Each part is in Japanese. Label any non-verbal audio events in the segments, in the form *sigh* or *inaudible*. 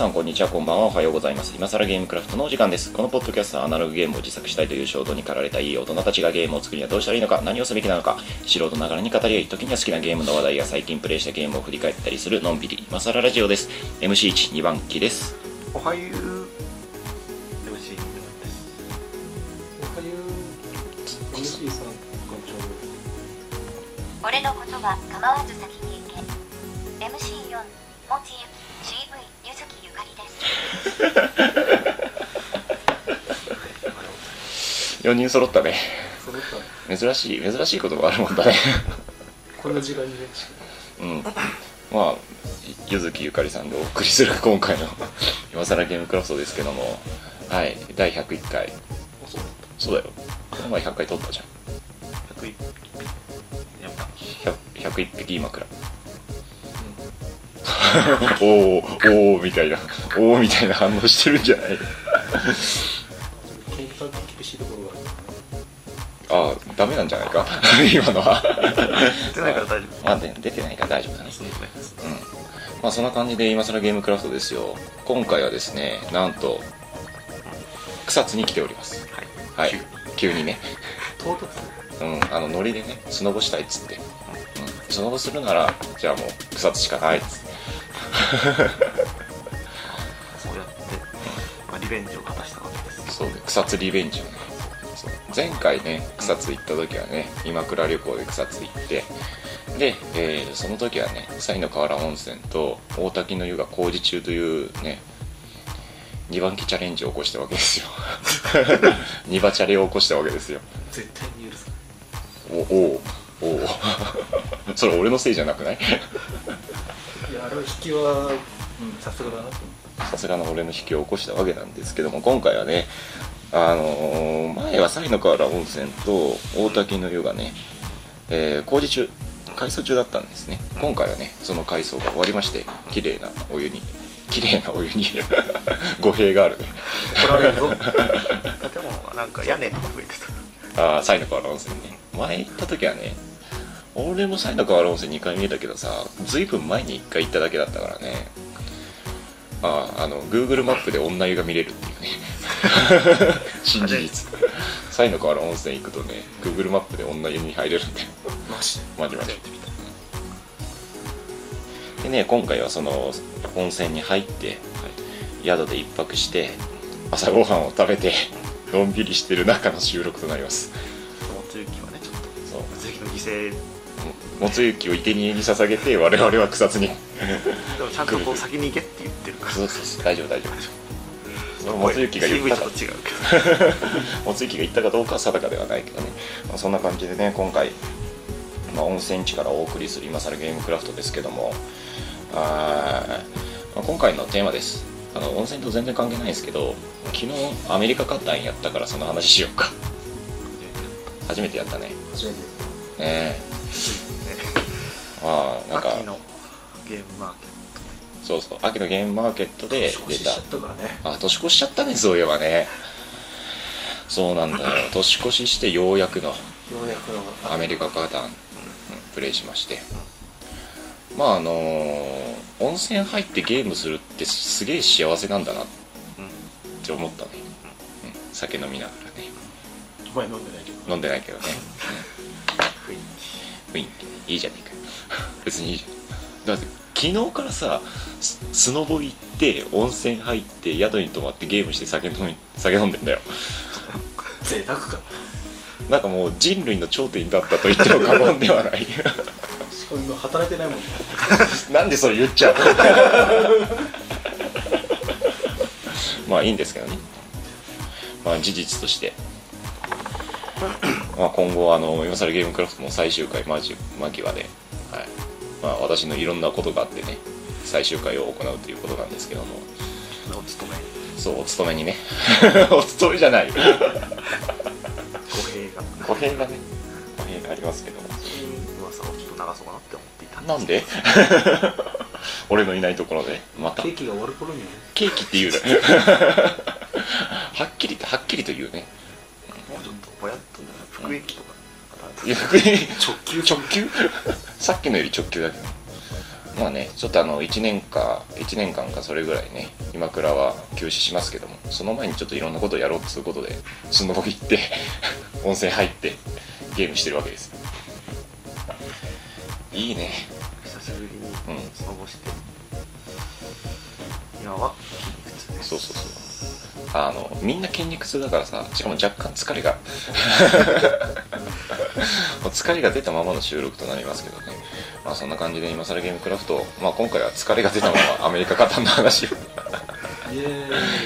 皆さんこんにちはこんばんはおはようございます。今更ゲームクラフトのお時間です。このポッドキャストはアナログゲームを自作したいという衝動に駆られたいい大人たちがゲームを作るにはどうしたらいいのか何をすべきなのか素人ながらに語り合い時には好きなゲームの話題や最近プレイしたゲームを振り返ったりするのんびり。今更ラジオです。MC12 番機です。おはゆう。MC です？おはよう。MC さんこんにち俺のことは構わず先に行け MC4 モチユ CV ゆずきゆかりです *laughs* 4人揃ったね。った。珍しい珍しいこともあるもんだね。こんな時間にね。うん。まあゆずきゆかりさんでお送りする今回の今更ゲームクラフトですけども。はい第101回。そうだよ。この前100回撮ったじゃん。101やった100 101匹今くら *laughs* おおおおみたいなおおみたいな反応してるんじゃない？ああダメなんじゃないか？*laughs* 今のは。出ないから大丈夫。まあで出てないから大丈夫だね。うん。まあそんな感じで今更ゲームクラフトですよ。今回はですねなんと草津に来ております。はい。はい。急にね。唐突。うんあのノリでねスノボしたいっつって、うん、スノボするならじゃあもう草津しかないっつって *laughs* そうやって、まあ、リベンジを果たしたわけです。そうで草津リベンジをね。前回ね草津行った時はね今倉旅行で草津行ってで、えーその時はね西の河原温泉と大滝の湯が工事中というね2番機チャレンジを起こしたわけですよ。*laughs* 2番チャレを起こしたわけですよ。絶対に許すおおおお *laughs* それ俺のせいじゃなくない？いやあれは引きはうんさすがだなと。思さすがの俺の引きを起こしたわけなんですけども今回はねあのー前は西の河原温泉と大滝の湯がね、えー工事中改装中だったんですね。今回はねその改装が終わりまして綺麗なお湯に綺麗なお湯に *laughs* 語弊がある。ね怒られるぞ。*laughs* 建物がなんか屋根が増えてたああ西の河原温泉ね。前行った時はね俺も西の河原温泉2回見えたけどさずいぶん前に1回行っただけだったからね。あああの Google マップで女湯が見れるっていうね。*laughs* 新事実西の河原温泉行くとね Google マップで女湯に入れるんだよ。マジ？でマジマジでね今回はその温泉に入って宿で一泊して朝ごはんを食べてのんびりしてる中の収録となります。もつゆきはねちょっそう。と税金の犠牲もつゆきを生贄に捧げて我々は草津に。でもちゃんとこう先に行けって言ってるから。そうそうそう大丈夫大丈夫。そのもつゆきが言ったか。ゆきが言ったかどうかは定かではないけどね、まあ、そんな感じでね今回、まあ、温泉地からお送りする今更ゲームクラフトですけども。あー、まあ、今回のテーマです。あの温泉と全然関係ないんですけど昨日アメリカカタンやったからその話しようか。初めてやった。ね。初めてねえまあなんか秋のゲームマーケそうそう秋のゲームマーケットで年越出た。ししちゃったからね。あ年越しちゃったねそういえばね。そうなんだよ。*laughs* 年越ししてようやくのようやくのアメリカカタン、うん。プレイしまして。まああのー温泉入ってゲームするってすげえ幸せなんだなっットうん。て思ったね、うん、酒飲みながらね。お前飲んでないけど。飲んでないけどね、*laughs* 雰囲気。いいじゃねえか *laughs* 別に。いいじゃんだって昨日からさススノボ行って温泉入って宿に泊まってゲームして酒飲み酒飲んでんだよ。*laughs* 贅沢か。なんかもう人類の頂点に立ったと言っても過言ではない。しかも今働いてないもんね。*laughs* なんでそれ言っちゃうまあいいんですけどね。まあ事実として。まあ今後あの今更ゲームクラフトも最終回間際で、はいまあ、私のいろんなことがあってね最終回を行うということなんですけども。気お勤め。そうお勤めにね。*laughs* お勤めじゃない。語弊が。語弊がね。語弊がありますけども。噂をちょっと流そうかなって思っていたんなんで？*laughs* 俺のいないところでまた。ケーキが終わる頃に。ねケーキって言うね *laughs* はっきりとはっきりと言うね。もうちょっとぼやっとね福駅とか。いや直直球。直球？さっきのより直球だけ。どまあねちょっとあの1年か1年間かそれぐらいね今倉は休止しますけどもその前にちょっといろんなことをやろうっつうことでスノボ行って *laughs* 温泉入ってゲームしてるわけです。いいね。久しぶりにうん。スノボして、今は筋肉痛です。そうそうそうあのみんな筋肉痛だからさしかも若干疲れが。*laughs* もう疲れが出たままの収録となりますけどね。まあそんな感じで今更ゲームクラフト、まあ、今回は疲れが出たままアメリカ型の話を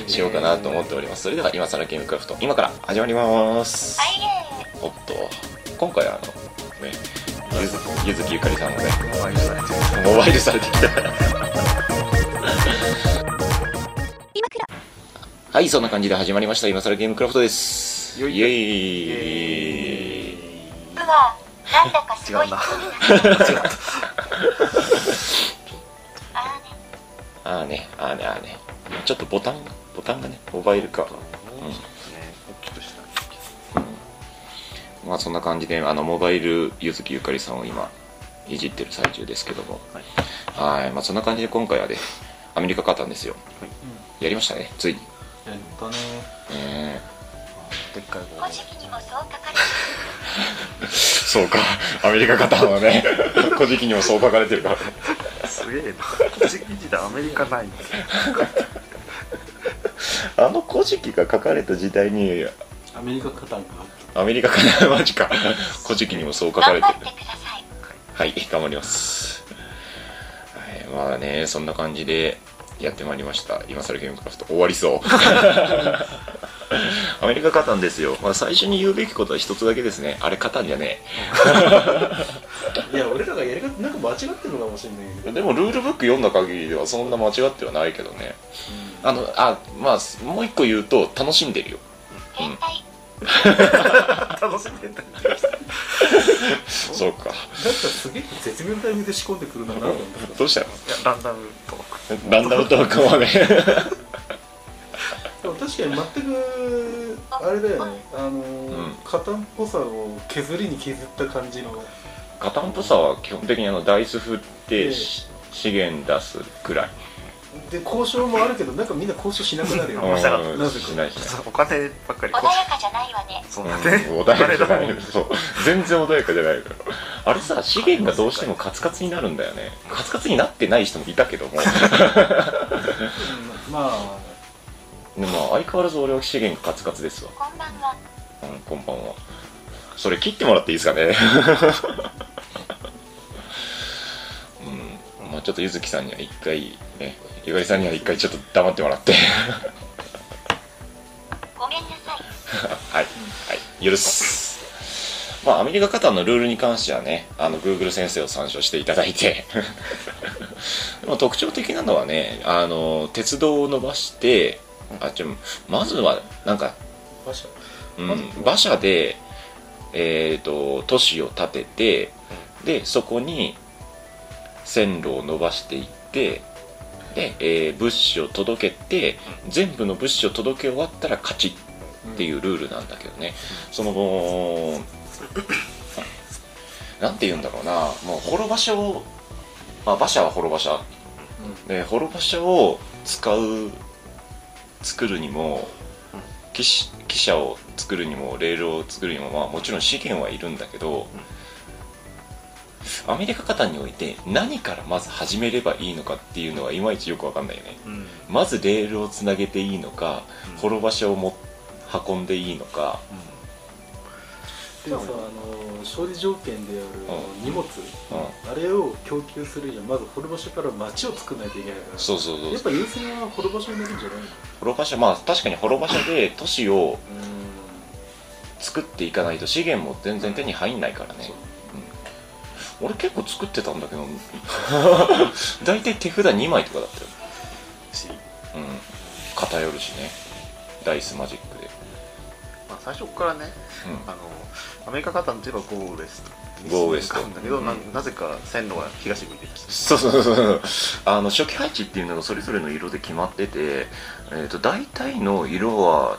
しようかなと思っております。それでは今更ゲームクラフト今から始まります。おっと今回はあのねゆずゆずきゆかりさんもねモバイルされてる。モバイルされてきたはいそんな感じで始まりました。今更ゲームクラフトです。イエよいよいーイ。うわなんだかすごい違うな。あああねああねああね。ちょっとボタンボタンがねモバイルか。もうちょっとね大きくしたまあそんな感じであのモバイルゆずきゆかりさんを今いじってる最中ですけども。はい。はい。まあそんな感じで今回はねアメリカ勝ったんですよ。やりましたねついにやったね。え。でっかい棒古事記にもそう書かれてー *laughs* そうか。アメリカ勝ったのはね。*laughs* 古事記にもそう書かれてるから。すげえな。時期でアメリカないんですよあの古事記が書かれた時代にアメリカカタンがアメリカかなマジか。古事記にもそう書かれてる。頑張ってください。はい、頑張ります。はい、まあね、そんな感じでやってまいりました。今更ゲームクラフト終わりそう。*laughs* アメリカ勝ったんですよ。まあ、最初に言うべきことは一つだけですね。あれ勝ったんじゃね *laughs* いや俺らがやり方なんか間違ってるのかもしれないけえ。どでもルールブック読んだ限りではそんな間違ってはないけどね。あの、あ、まあ、もう一個言うと楽しんでるよ。変態 *laughs* 楽しんでんだそうか。だったらすげえ絶妙なタイミングで仕込んでくるなと思ってどうしたの？いやランダムトーク。ランダムトークもね。*laughs* でも確かに全くあれだよね。あのん。ー型っぽさを削りに削った感じの。ガタンプさは基本的にあのダイス振ってし資源出すくらい。で交渉もあるけどなんかみんな交渉しなくなるよ。ねなぜかしないしない。そうお金ばっかり。穏やかじゃないわね。そう。だねうん。穏やかじゃない。そう。全然穏やかじゃないのよあれさ資源がどうしてもカツカツになるんだよね。カツカツになってない人もいたけども。うんまあ。でも相変わらず俺は資源がカツカツですわ、こんばんは。うん、こんばんは。それ切ってもらっていいですかね。*laughs* うん。まあちょっとゆずきさんには一回ねゆかりさんには一回ちょっと黙ってもらって。ごめんなさい。はい、はい、許す。まあ、アメリカカタンのルールに関してはね、あの、Google 先生を参照していただいて、*laughs* でも特徴的なのはね、あの、鉄道を伸ばして、あ、ちょ、まずは、なんか、馬車。うん馬車で、えっ、と、都市を建てて、で、そこに線路を伸ばしていって、で、えー物資を届けて、全部の物資を届け終わったら勝ちっていうルールなんだけどね、その後、なんて言うんだろうな、もう滅場所を、まあ、馬車は滅場車、で滅場所を使う、作るにも、汽車を作るにも、レールを作るにも、まあ、もちろん資源はいるんだけど、アメリカ型において何からまず始めればいいのかっていうのはいまいちよくわかんないよね。うん。まずレールをつなげていいのか、うん。滅場所をも運んでいいのか、でもさあの勝利条件であるうん。荷物、うん。あれを供給するにはまず掘る場所から町を作らないといけないから。そうそうそうやっぱ優先は掘る場所になるんじゃないの？滅場所まあ確かに滅場所で都市をう作っていかないと資源も全然手に入んないからね、う。ん、俺結構作ってたんだけど。*laughs* 大体手札2枚とかだったよ。し。うん。偏るしね。ダイスマジックで。まあ、最初からね、うん。あのアメリカカタンといえばゴーウエスト。ゴーウエスト。だけど、なうん。なぜか線路が東向いてるそうそうそうそう。*laughs* あの初期配置っていうのがそれぞれの色で決まってて、えー、と大体の色は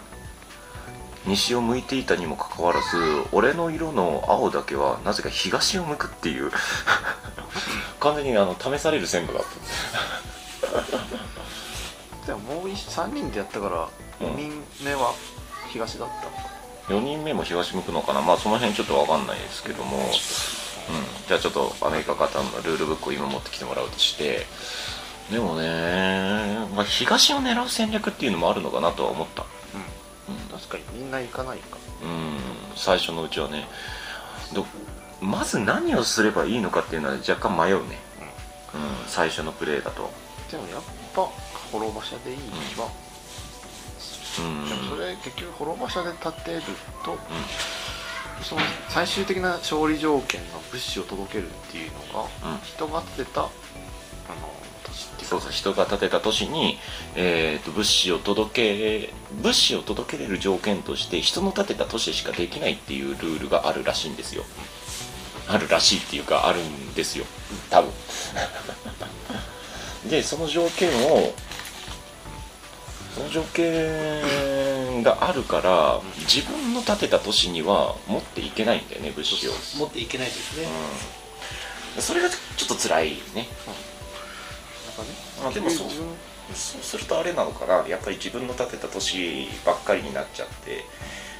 西を向いていたにもかかわらず俺の色の青だけはなぜか東を向くっていう。*laughs* 完全にあの試される線路だっ *laughs* でももう3人でやったからうん。4人目は東だった。た4人目も東向くのかな？まあその辺ちょっと分かんないですけども、うん、じゃあちょっとアメリカ型のルールブックを今持ってきてもらうとして。でもね、まあ、東を狙う戦略っていうのもあるのかなとは思ったかにみんな行かないか。うん最初のうちはね。どまず何をすればいいのかっていうのは若干迷うね、うん、最初のプレーだと。でもやっぱ滅馬車でいい気は、うん。でもそれ結局滅馬車で立てると、その最終的な勝利条件の物資を届けるっていうのが、うん。人が建てたあのそうそう人が建てた都市に、えー、と物資を届け物資を届けれる条件として人の建てた都市しかできないっていうルールがあるらしいんですよ。あるらしいっていうかあるんですよ。多分。*laughs* でその条件をその条件があるから自分の建てた都市には持っていけないんだよね物資を。持っていけないですね、うん、それがちょっと辛いね。なんかね。あでもそう。そうするとあれなのかな。やっぱり自分の建てた都市ばっかりになっちゃって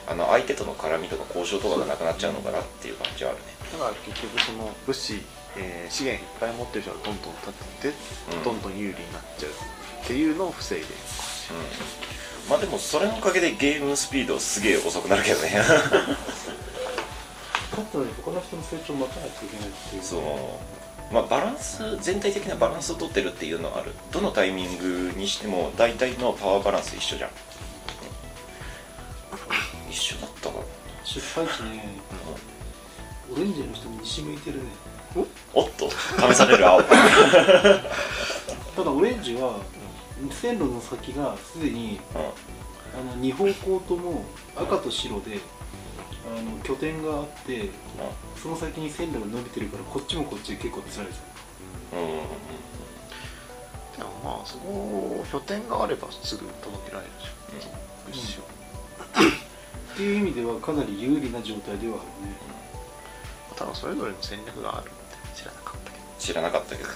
あの相手との絡みとか交渉とかがなくなっちゃうのかなっていう感じはあるね。だから結局その物資、えー資源いっぱい持ってる人がどんどん建てて、うん。どんどん有利になっちゃうっていうのを防いでるうん。まあでもそれのおかげでゲームスピードすげえ遅くなるけどね。*laughs* 勝ったのに他の人の成長を待たないといけないっていうそうまあバランス全体的なバランスを取ってるっていうのはある。どのタイミングにしても大体のパワーバランス一緒じゃん、うん。一緒だったかな出配地ね、オレンジの人に西向いてるね。おっ？と。試される青。ただオレンジは線路の先がすでにうん。あの2方向とも赤と白であの拠点があってその先に線路が伸びてるからこっちもこっちで結構辛いですうんうん。うんでもまあそこ拠点があればすぐ届けられるじゃん。物資を、っていう意味ではかなり有利な状態ではあるね。ただそれぞれの戦略があるって知らなかったけど。知らなかったけどね。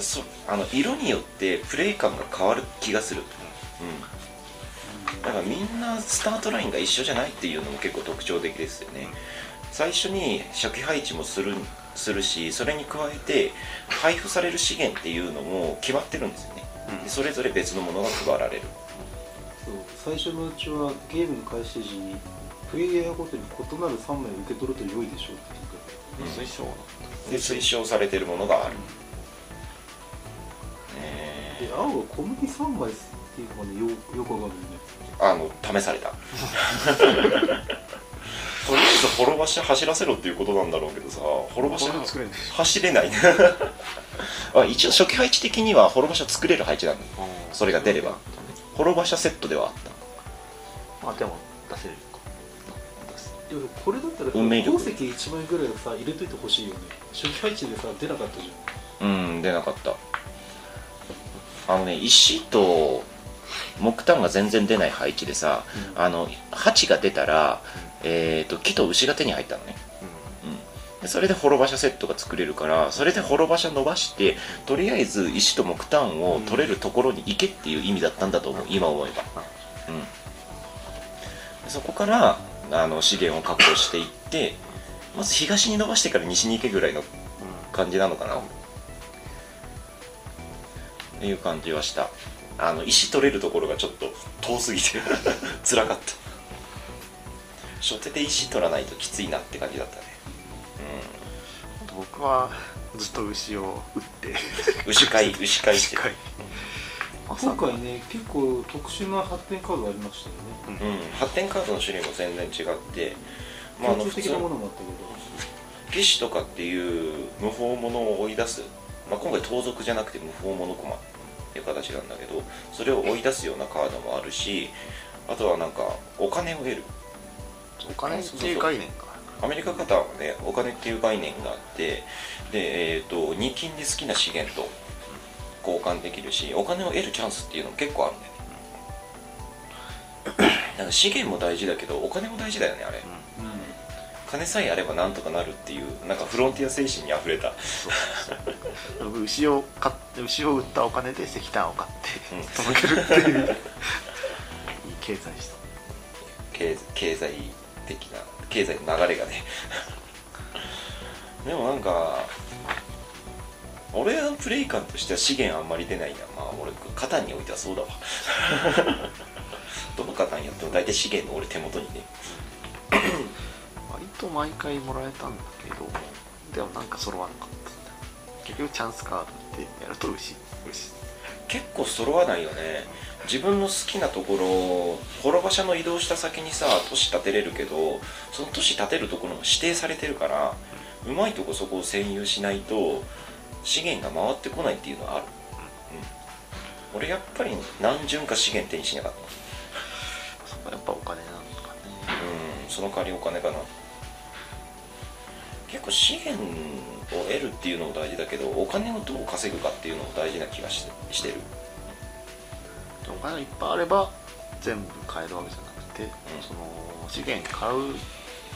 そあの色によってプレイ感が変わる気がする。うんだからみんなスタートラインが一緒じゃないっていうのも結構特徴的ですよね。最初に初期配置もするするしそれに加えて配布される資源っていうのも決まってるんですよね、でそれぞれ別のものが配られる。そう。最初のうちはゲームの開始時にプレイヤーごとに異なる3枚を受け取ると良いでしょうって言って推奨で推奨されてるものがある、ねで青が小麦3枚っていうのがねよよくわかんないねあの試された。*laughs* とりあえず滅場車走らせろっていうことなんだろうけどさ滅場車これ作れるんでし走れない。ね *laughs* あ一応初期配置的には滅場車作れる配置なのょそれが出れば。滅場車セットではあった。まあでも出せるでもこれだったら運命力。鉱石1枚ぐらいはさ入れといてほしいよね。初期配置でさ出なかったじうん出なかった。あのね石と木炭が全然出ない配置でさ、あの鉢が出たら、えー、と木と牛が手に入ったのね。うん。でそれで滅場車セットが作れるからそれで滅場車伸ばしてとりあえず石と木炭を取れるところに行けっていう意味だったんだと思う今思えば、うん、でそこからあの資源を確保していってまず東に伸ばしてから西に行けぐらいの感じなのかな。っていう感じはしたあの石取れるところがちょっと遠すぎて *laughs* 辛かった。初手で石取らないときついなって感じだったね。あと僕はずっと牛を打って。うん牛飼い牛飼い。して今回ね結構特殊な発展カードがありましたよね。うん。発展カードの種類も全然違ってまああの共通的なも普のもあったけど。通義士とかっていう無法者を追い出す、まあ、今回盗賊じゃなくて無法者駒っていう形なんだけどそれを追い出すようなカードもあるしあとはなんかお金を得る。お金っていう概念がアメリカ方はねお金っていう概念があってで、えー、と2金で好きな資源と交換できるしお金を得るチャンスっていうのも結構あるんだよね。だから資源も大事だけどお金も大事だよねあれ金さえあればなんとかなるっていうなんかフロンティア精神にあふれた。牛を買って牛を売ったお金で石炭を買って、うん。届けるっていう。*laughs* いい経済した経経済的な経済の流れがね。*laughs* でもなんか俺のプレイ感としては資源あんまり出ないな。まあ俺カタンにおいてはそうだわ。*laughs* どのカタンやっても大体資源の俺手元にね。割と毎回もらえたんだけどでもなんか揃わなかった。結局チャンスカードってやると牛牛結構揃わないよね。自分の好きなところ滅場所の移動した先にさ都市建てれるけどその都市建てるところも指定されてるからうまいとこそこを占有しないと資源が回ってこないっていうのはある、うん、俺やっぱり何巡か資源手にしなかった。そこはやっぱお金なのかね。うん。その代わりお金かな結構資源を得るっていうのも大事だけどお金をどう稼ぐかっていうのも大事な気がしてしてる。お金がいっぱいあれば全部買えるわけじゃなくて、ん。その資源買う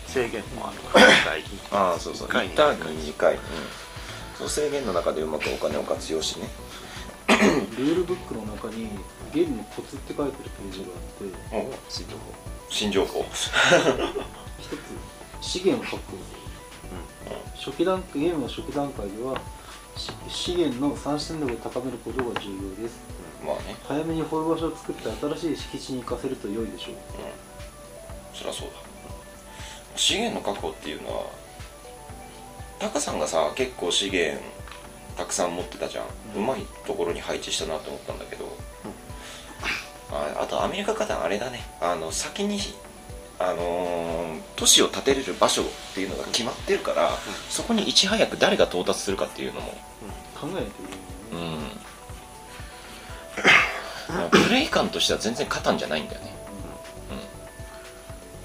制限もあるから *laughs* 大事。ああそうそう。一回に1ターンに2回、うん、その制限の中でうまくお金を活用してね。*coughs* ルールブックの中にゲームのコツって書いてるページがあって新情報。新情報。*laughs* 一つ資源を確保初期段ゲームの初期段階ではし資源の産出力を高めることが重要です。まあね。早めに掘る場所を作って新しい敷地に行かせると良いでしょう。そりゃそうだ。資源の確保っていうのはタカさんがさ結構資源たくさん持ってたじゃん、うまいところに配置したなと思ったんだけど、ああとアメリカ方あれだね。あの先にあのー都市を建てれる場所っていうのが決まってるから、そこにいち早く誰が到達するかっていうのも。考えないといけないね、うん *coughs* プレイ感としては全然勝たんじゃないんだよね。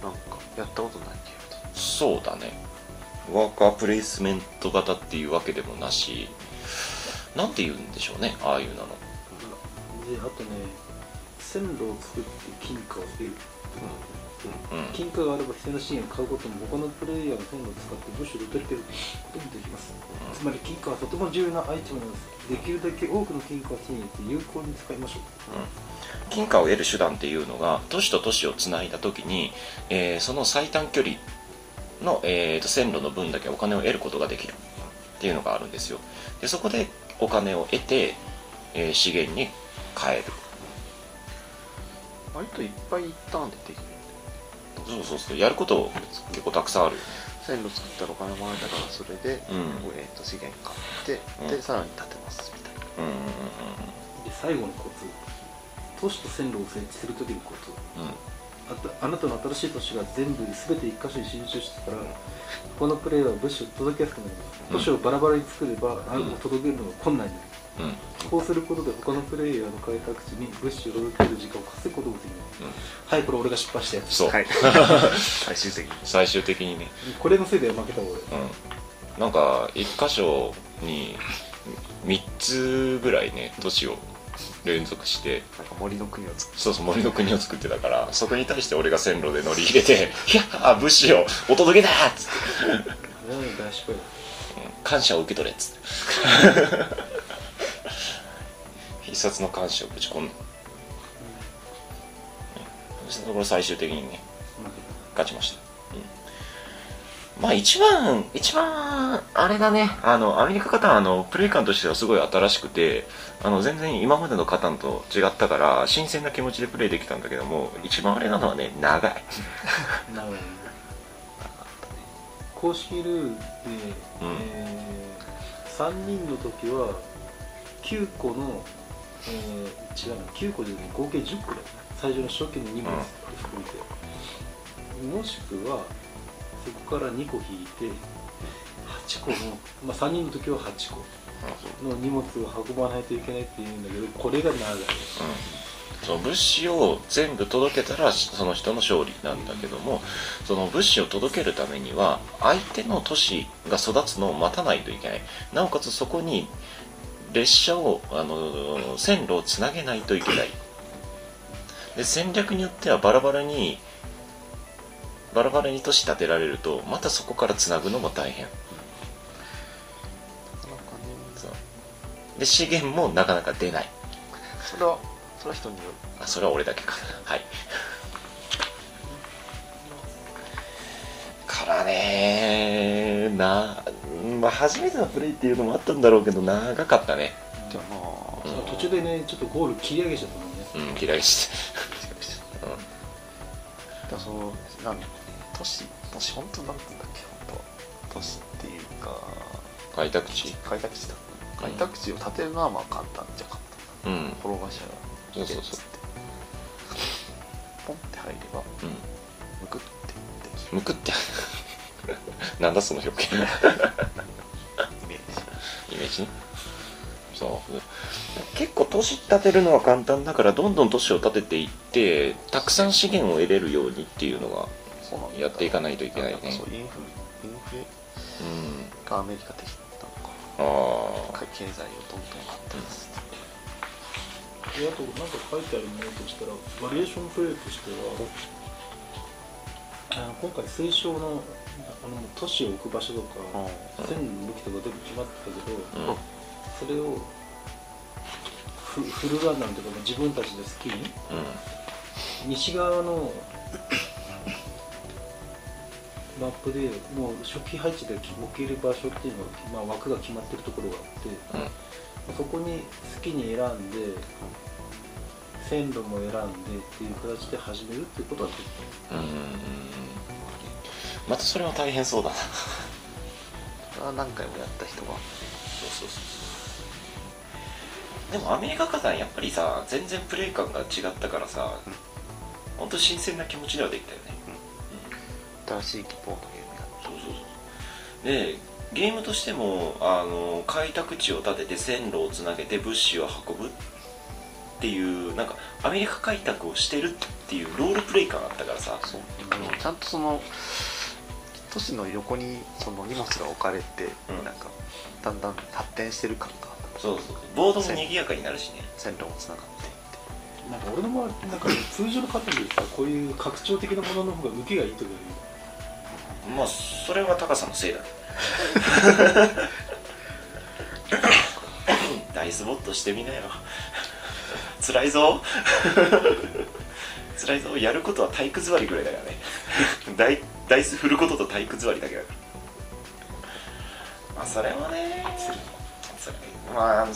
なんかやったことないけどそうだね。ワーカープレイスメント型っていうわけでもなし。なんて言うんでしょうねああいうなの。であとね線路を作って金貨を得る、うん金貨があれば必要な資源を買うことも他のプレイヤーの線路を使って物資を取りけることもできます、つまり金貨はとても重要なアイテムなんです。できるだけ多くの金貨を手に入れて有効に使いましょう。金貨を得る手段っていうのが都市と都市をつないだ時に、えーその最短距離の、えーと線路の分だけお金を得ることができるっていうのがあるんですよ。でそこでお金を得て、えー資源に変える。割といっぱい一旦でできるそうそうそう。やること結構たくさんあるよね。線路作ったらお金もらえたからそれで、うん。えー、と資源買って、うん。でさらに建てますみたいな。うんうんで最後のコツ都市と線路を設置するときのコツうん。うんあたあなたの新しい都市が全部全て一箇所に集中してたら他のプレイヤーは物資を届けやすくなります都市をバラバラに作れば何も届けるのが困難になるうん。こうすることで他のプレイヤーの開拓地に物資を届ける時間を稼ぐことができます、はいこれ俺が失敗したやつ。そう、はい。*laughs* 最終的に。最終的にね。これのせいで負けた俺うん。なんか一箇所に3つぐらいね都市を連続して。森の国を作そうそう森の国を作ってたからそこに対して俺が線路で乗り入れて「いやー物資をお届けだ!」っつって。あれは大失敗。だ「感謝を受け取れ」っつって必殺の感謝をぶち込ん。だ、そしたらこれ最終的にね勝ちました、うん、まあ一番一番あれだね。あのアメリカカタンあのプレイ感としてはすごい新しくてあの全然今までのカタンと違ったから新鮮な気持ちでプレイできたんだけども一番あれなのはね長い。た長いね。公式ルールで、えー、3人の時は9個の、えー、違うな9個で、合計10個だよ最初の初期の荷物含めて、もしくはそこから2個引いて8個の、まあ、3人の時は8個の荷物を運ばないといけないっていうん。だけどこれが長いうん。その物資を全部届けたらその人の勝利なん。だけどもその物資を届けるためには相手の都市が育つのを待たないといけないなおかつそこに列車をあの線路をつなげないといけない。で戦略によってはバラバラにバラバラに都市建てられるとまたそこからつなぐのも大変。で資源もなかなか出ない。それはそれは人による。あそれは俺だけか。はい。からねなまあ初めてのプレイっていうのもあったんだろうけど長かったね。でもまあ、うん。途中でねちょっとゴール切り上げちゃったもんね。うん嫌いしてでもそのなん都市都市本当なんて言うんだっけ本当都市っていうか開拓地？開拓地だ開拓地を建てるのはまあ簡単じゃ簡単うん。転がしがそうそうそうポンって入ればうん。むくってできるむくって。*laughs* なんだその表現イメージイメージね。そう。結構都市建てるのは簡単だからどんどん都市を建てていってたくさん資源を得れるようにっていうのがやっていかないといけないね。そうインフレインフレうん。がアメリカ的なのあか経済をどんどん発展させてであとなんか書いてあるものとしたらバリエーションプレイとしては今回清少のあの都市を置く場所とかうん。線の向きとか全部決まってたけど、あうん。それをフフルランナーとかも自分たちで好きに？西側のマップでもう初期配置で置ける場所っていうのが、まあ、枠が決まってるところがあってうん。そこに好きに選んで線路も選んでっていう形で始めるっていうことはできうんうんまたそれは大変そうだな。何回もやった人が。そうそうそうでもアメリカ火山やっぱりさ全然プレイ感が違ったからさ、本当新鮮な気持ちではできたよね、新しい希望のゲームやそうそうそう。でゲームとしてもあの開拓地を建てて線路をつなげて物資を運ぶ。っていうなんかアメリカ開拓をしてるっていうロールプレイ感あったからさ。そう。ちゃんとその都市の横にその荷物が置かれて、うん。なんかだんだん発展してる感がそうそう。ボードも賑やかになるしね。線路もつながっていって。なんか俺の周りなんか通常の方でさこういう拡張的なものの方が受けがいいとかまあそれは高さのせいだね。*laughs* ダイスボットしてみなよ。辛いぞ。辛いぞ。やることは体育座りぐらいだからねダイス振ることと体育座りだけだから。まあそれもねそれまあ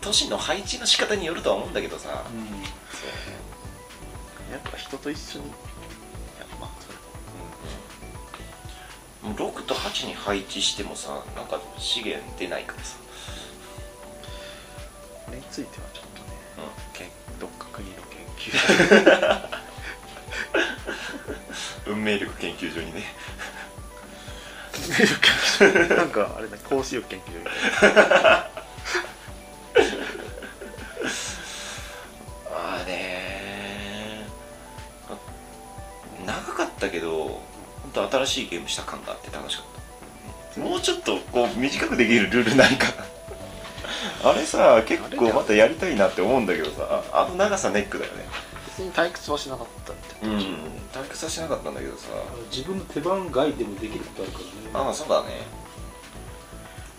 都市の配置の仕方によるとは思うんだけどさ、やっぱ人と一緒に。いやまあそれもう6と8に配置してもさなんか資源出ないからさ。これについてはちょっとね、けんどっか国の研究 *laughs* 運命力研究所にね。なんかあれだ投資力研究所。みたいなああね長かったけど本当新しいゲームした感があって楽しかった。もうちょっとこう短くできるルールないか。なあれさ結構またやりたいなって思うんだけどさ。あの長さネックだよね。別に退屈はしなかったみたいな、うん退屈はしなかったんだけどさ。自分の手番外でもできることあるからね。ああそうだね。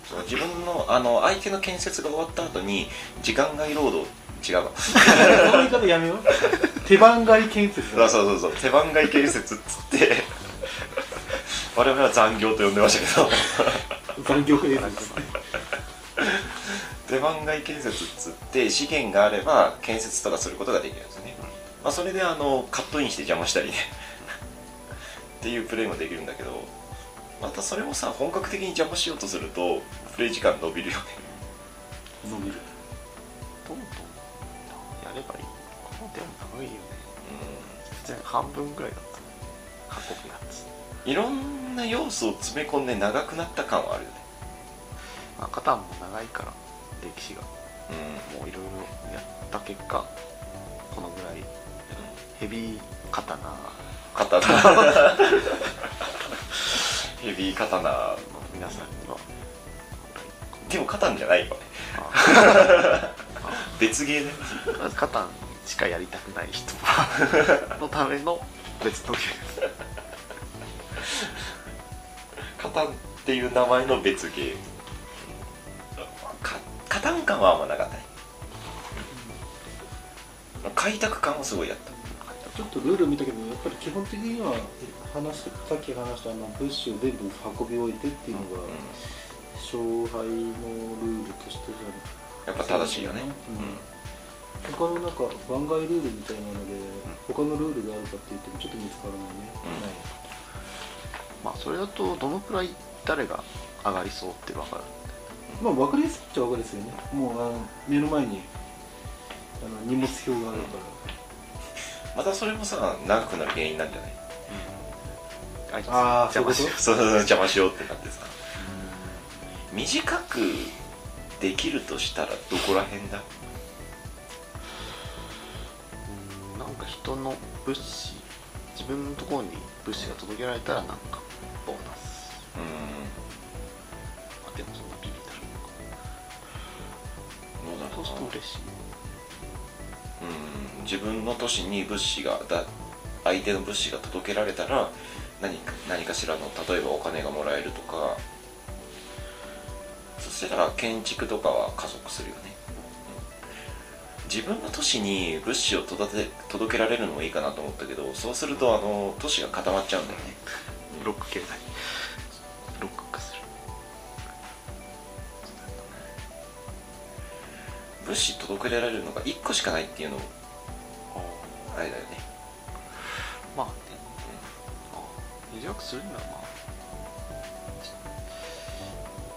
そう自分のあの相手の建設が終わった後に時間外労働。違うわ。その言い方やめよう。手番外建設。そうそうそうそう。手番外建設っつって。我々は残業と呼んでましたけど。残業建設 *laughs* 手番外建設っつって資源があれば建設とかすることができるんですね、まあ、それであのカットインして邪魔したりねっていうプレイもできるんだけどまたそれもさ本格的に邪魔しようとするとプレイ時間伸びるよね。伸びる。どんどんやればいい。このでも長いよね。全然半分ぐらいだった。ね運ぶやつ。いろんな要素を詰め込んで長くなった感はあるよね。まあカタンも長いから歴史が。うん。もういろいろやった結果このぐらい。ヘビー刀の刀 *laughs* ヘビー刀皆さんにはでも刀じゃないよ *laughs* 別ゲーね。まずカタンしかやりたくない人。*laughs* のための別のゲカタンっていう名前の別ゲームかカタン感はあんまなかったね。開拓感はすごいやったちょっとルール見たけどやっぱり基本的には話しさっき話したあの物資を全部運び終えてっていうのが勝敗のルールとしてじゃやっぱ正しい。よねうん。他のなんか番外ルールみたいなので他のルールがあるかって言ってもちょっと見つからないね、まあそれだとどのくらい誰が上がりそうって分かるまあ分かりやすいっちゃ分かりやすいよね。もうあの目の前にあの荷物表があるから、またそれもさ長くなる原因なんじゃない？あいつ。あー邪魔しよそうそうそう邪魔しようってなってさ。短くできるとしたらどこら辺だ？ううんなんか人の物資自分のところに物資が届けられたらなんかボーナス。うまあでもそんなビビたるんどうだそうすると嬉しい。うん自分の都市に物資がだ相手の物資が届けられたら何か何かしらの例えばお金がもらえるとか。そしたら建築とかは加速するよね、うん自分の都市に物資を届け届けられるのもいいかなと思ったけどそうするとあの都市が固まっちゃうんだよね。ロック経済ロック化する。物資届けられるのが1個しかないっていうのするにはまあ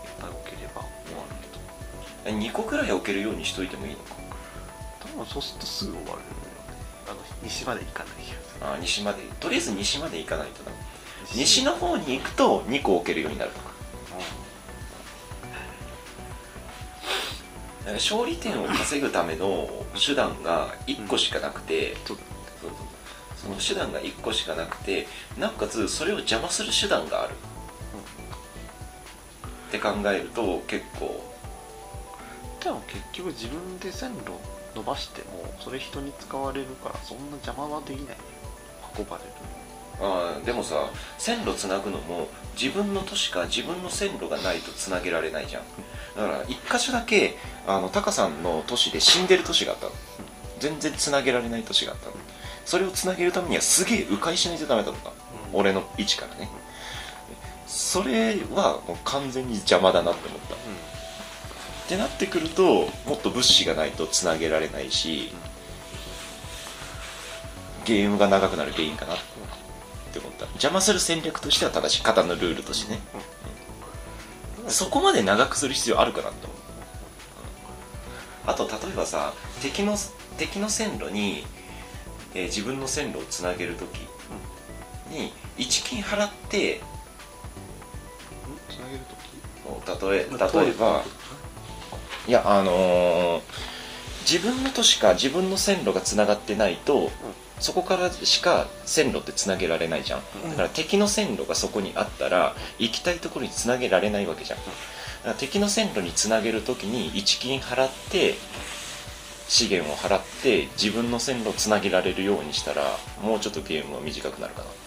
いっぱい置ければ終わるけど2個くらい置けるようにしといてもいいのか。多分そうするとすぐ終わるよね。あの西まで行かない気がするあ西まで。とりあえず西まで行かないとな西。の方に行くと2個置けるようになるとか。だから勝利点を稼ぐための手段が1個しかなくて、そうだねそうそうその手段が1個しかなくてなおかつそれを邪魔する手段がある、って考えると結構。でも結局自分で線路伸ばしてもそれ人に使われるからそんな邪魔はできないね。運ばれる。あーでもさ線路つなぐのも自分の都市か自分の線路がないとつなげられないじゃん。だから一箇所だけあのタカさんの都市で死んでる都市があったの。全然つなげられない都市があったのそれをつなげるためにはすげえ迂回しないとダメだったの、うん。俺の位置からね。それはもう完全に邪魔だなって思った。ってなってくるともっと物資がないとつなげられないし、ゲームが長くなる原因かなって思った。邪魔する戦略としては正しい。型のルールとしてね、そこまで長くする必要あるかなって思うあと例えばさ敵の敵の線路に、えー自分の線路をつなげるときに1金払ってつなげるとき例え例えばいやあのー自分の都市か自分の線路がつながってないと、そこからしか線路ってつなげられないじゃん、だから敵の線路がそこにあったら行きたいところにつなげられないわけじゃん、だから敵の線路につなげるときに1金払って資源を払って自分の線路をつなげられるようにしたらもうちょっとゲームは短くなるかなって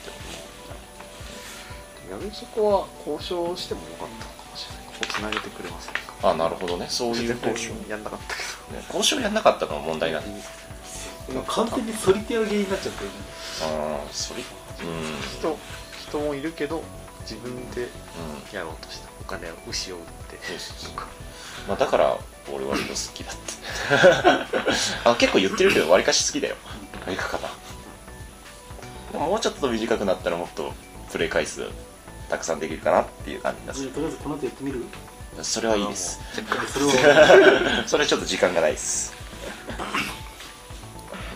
逆にそこは交渉してもよかったのかもしれない。ここつなげてくれませんか？思うあなるほどね。そういう交渉、やんなかったけね交渉やんなかったのが問題なんだ。今完全にソリティアゲーになっちゃったよね。ああそれうん。ど人人もいるけど自分でうん。やろうとした。お金を牛を売って。そうそうそう。まあだから俺割と好きだって。*laughs* あ結構言ってるけど割かし好きだよ。やり方でももうちょっと短くなったらもっとプレイ回数たくさんできるかなっていう感じがす。じゃあとりあえずこの後やってみる？るそれはいいです。*laughs* それちょっと時間がないです。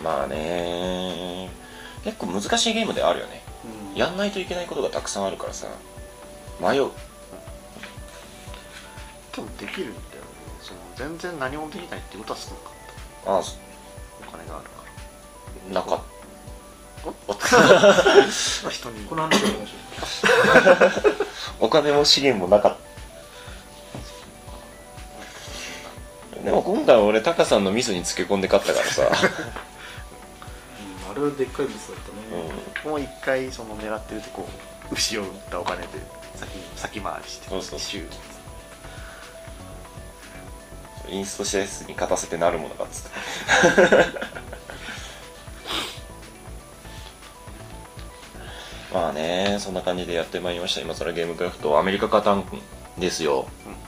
まあね。結構難しいゲームではあるよね。うん。やんないといけないことがたくさんあるからさ。迷う。でもできる全然何もできないってことは少なかっああ。たお金があるかなかっら *laughs* 人に。この話お金も資源もなかった。でも今回は俺タカさんのミスにつけ込んで勝ったからさ。う、あれはでっかいミスだったね、うん。もう一回その狙ってるとこう牛を売ったお金で先先回りしてそうそうインストしたやつに勝たせてなるものかっつって。*laughs* まあねそんな感じでやってまいりました。今更ゲームクラフトアメリカカタンですよ、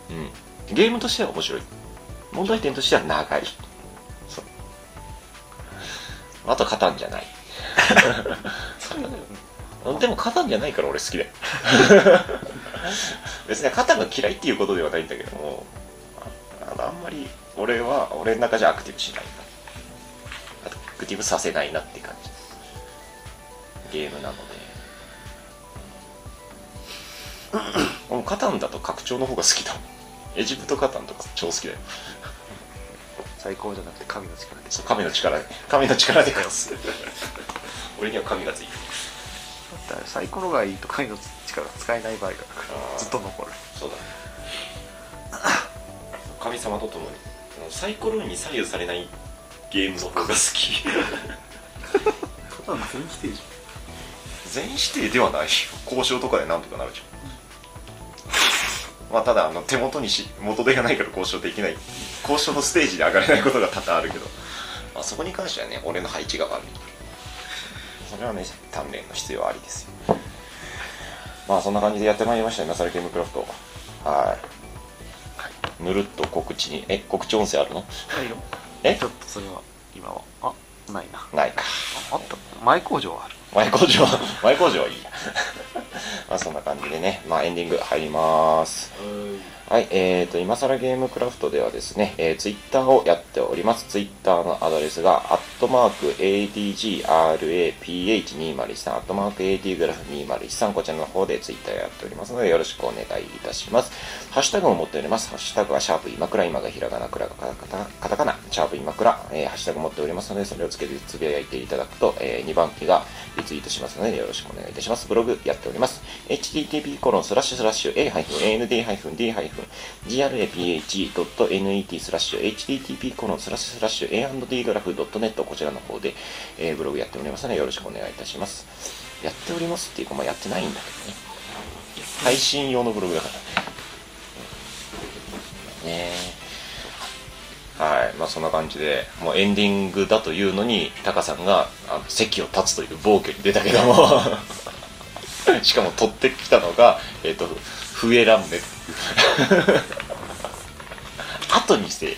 うん、ゲームとしては面白い。問題点としては長い。そう。あとカタンじゃない。でもカタンじゃないから俺好きだよ。*laughs* 別にカタンが嫌いっていうことではないんだけどり。俺は俺の中じゃアクティブしないアクティブさせないなって感じ。ゲームなので。もうカタンだと拡張の方が好きだもん。エジプトカタンとか超好きだよ。最高じゃなくて神の力で。そう神の力で。神の力で勝つ。俺には神がついてる。だってサイコロがいいと神の力が使えない場合がずっと残る。そうだね神様と共に。サイコロに左右されないゲームの方が好き。カタン全否定じ全否定ではないよ交渉とかでなんとかなるじゃん。まあただあの手元にし元手がないから交渉できない。交渉のステージで上がれないことが多々あるけど、まあ、そこに関してはね俺の配置が悪い。それはね鍛錬の必要ありですよ。まあそんな感じでやってまいりました今更ゲームクラフト。はいぬるっと告知に。え告知音声あるの？ないよ。え？ちょっとそれは今は。あないな。ないか。ああった。前工場はある前工場 *laughs* 前工場はいいや *laughs* まあそんな感じでねまあエンディング入りますはい、えーと、今更ゲームクラフトではですね、えー、ツイッターをやっております。ツイッターのアドレスが、アットマーク ADGRAPH201 アットマーク AD グラフ2013こちらの方でツイッターやっておりますので、よろしくお願いいたします。ハッシュタグを持っております。ハッシュタグはシャープ今倉、今がひらがな、倉がカタカタカナ、シャープ今倉、えーハッシュタグ持っておりますので、それをつけてつぶやいていただくと、え2番機がリツイートしますので、よろしくお願いいたします。ブログやっております。http コロンスラッシュスラッシュ a-and-d-graph.net スラッシュ http コロンスラッシュスラッシュ a&d グラフ .net こちらの方で、えーブログやっておりますので、よろしくお願いいたします。やっておりますっていうか、まあ、やってないんだけどね。配信用のブログだから。ねえはい、まあそんな感じで、もうエンディングだというのに、タカさんがあの席を立つという暴挙に出たけども、*laughs* しかも取ってきたのが、えっ、と、笛ラムネ。*laughs* 後にして、こ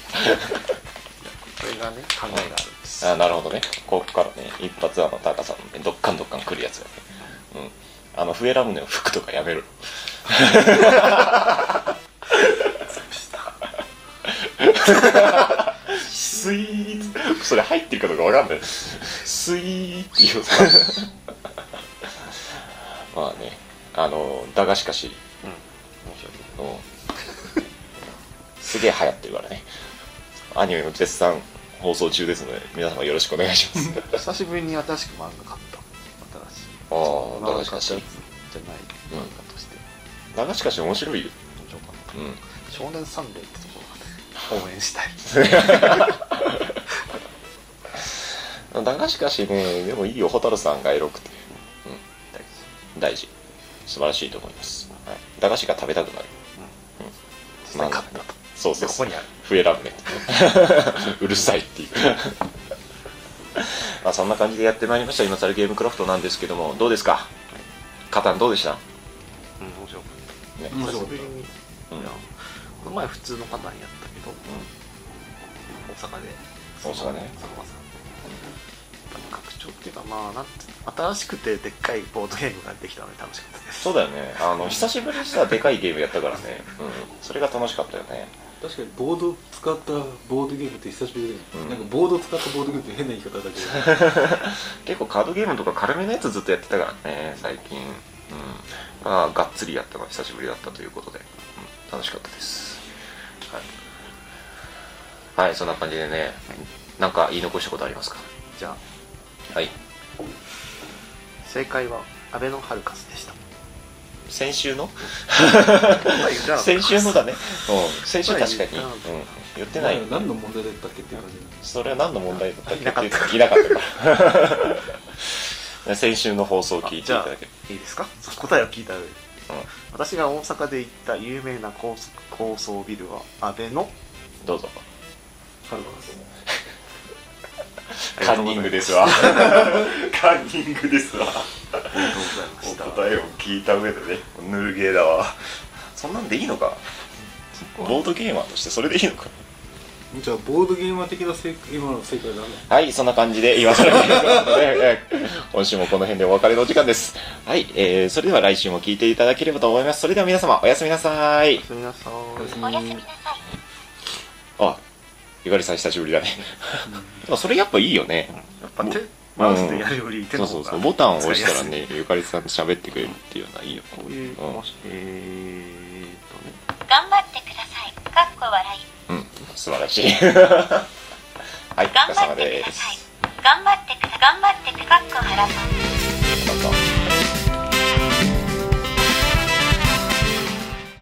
れがね考えがあるんですあなるほどね。ここからね、一発あのタカさんのね、どっかんどっかん来るやつがね。うん。あの、笛ラムネの服とかやめろ。*laughs* スイーツ。それ入ってるかどうかわかんない。スイーって言うまあね。あのだがしかしうん。面白いうんすげえ流行ってるからね。アニメも絶賛放送中ですので皆様よろしくお願いします。久しぶりに新しく漫画買った。新しい。ああだがしかしじゃない漫画として。だがしかし面白いよ。うん。少年サンデーってと応援したい。*laughs* だがしかしねでもいいよ蛍さんがエロくて、うん、大事。素晴らしいと思います、はい、だがしが食べたくなる、うん。実際買ったと。そうそうここにある。笛ラムネうるさいっていう。*laughs* まあそんな感じでやってまいりました。今更ゲームクラフトなんですけども。どうですか？カタンどうでした、ね、うん面白かった。面白かっ久しぶりに、うん。この前普通のパターンやったけど、大阪で。大阪ねそのまさ拡張っていうかまあなんて新しくてでっかいボードゲームができたので楽しかったです。そうだよね。あの久しぶりにさでかいゲームやったからね、うん、それが楽しかったよね。た確かにボードを使ったボードゲームって久しぶりだよね、うん。なんかボードを使ったボードゲームって変な言い方だけど。*laughs* 結構カードゲームとか軽めのやつずっとやってたからね最近。うん。まあがっつりやったのは久しぶりだったということで、うん、楽しかったです。はい、はい、そんな感じでねなんか言い残したことありますか？じゃあ。はい。正解はアベノハルカスでした。先週の？先週のだね、うん、先週確かに、うん言ってなかっ、言ってない。何の問題だったっけっていう感じ。それは何の問題だったっけっていう。いなかったから。*laughs* 先週の放送を聞いていただけ。るいいですか？答えを聞いた上で。うん。私が大阪で行った有名な高速高層ビルは安倍の？どうぞハルカスカンニングですわ。*laughs* カンニングですわ。ありがとうございました。答えを聞いた上でねぬるゲーだわ。そんなんでいいのか？ボードゲーマーとしてそれでいいのか？じゃあボードゲーマー的な正今の正解だ？ねはいそんな感じで今更今週もこの辺でお別れのお時間です。はい、えー、それでは来週も聞いていただければと思います。それでは皆様おやすみなさい。おやすみなさい。おやすみなさい。あゆかりさん久しぶりだね。それやっぱいいよね。やっぱ手マウスでやるより手そうそうの方がそう。ボタンを押したらねゆかりさんと喋ってくれるっていうのはいいよすいこういう、うん。もしえーっとね。頑張ってください。かっこ笑い。うん。素晴らしい。*laughs* はいお疲れ頑張様ってくですださい。頑張ってくだ頑張ってくかっこ腹パンどうぞ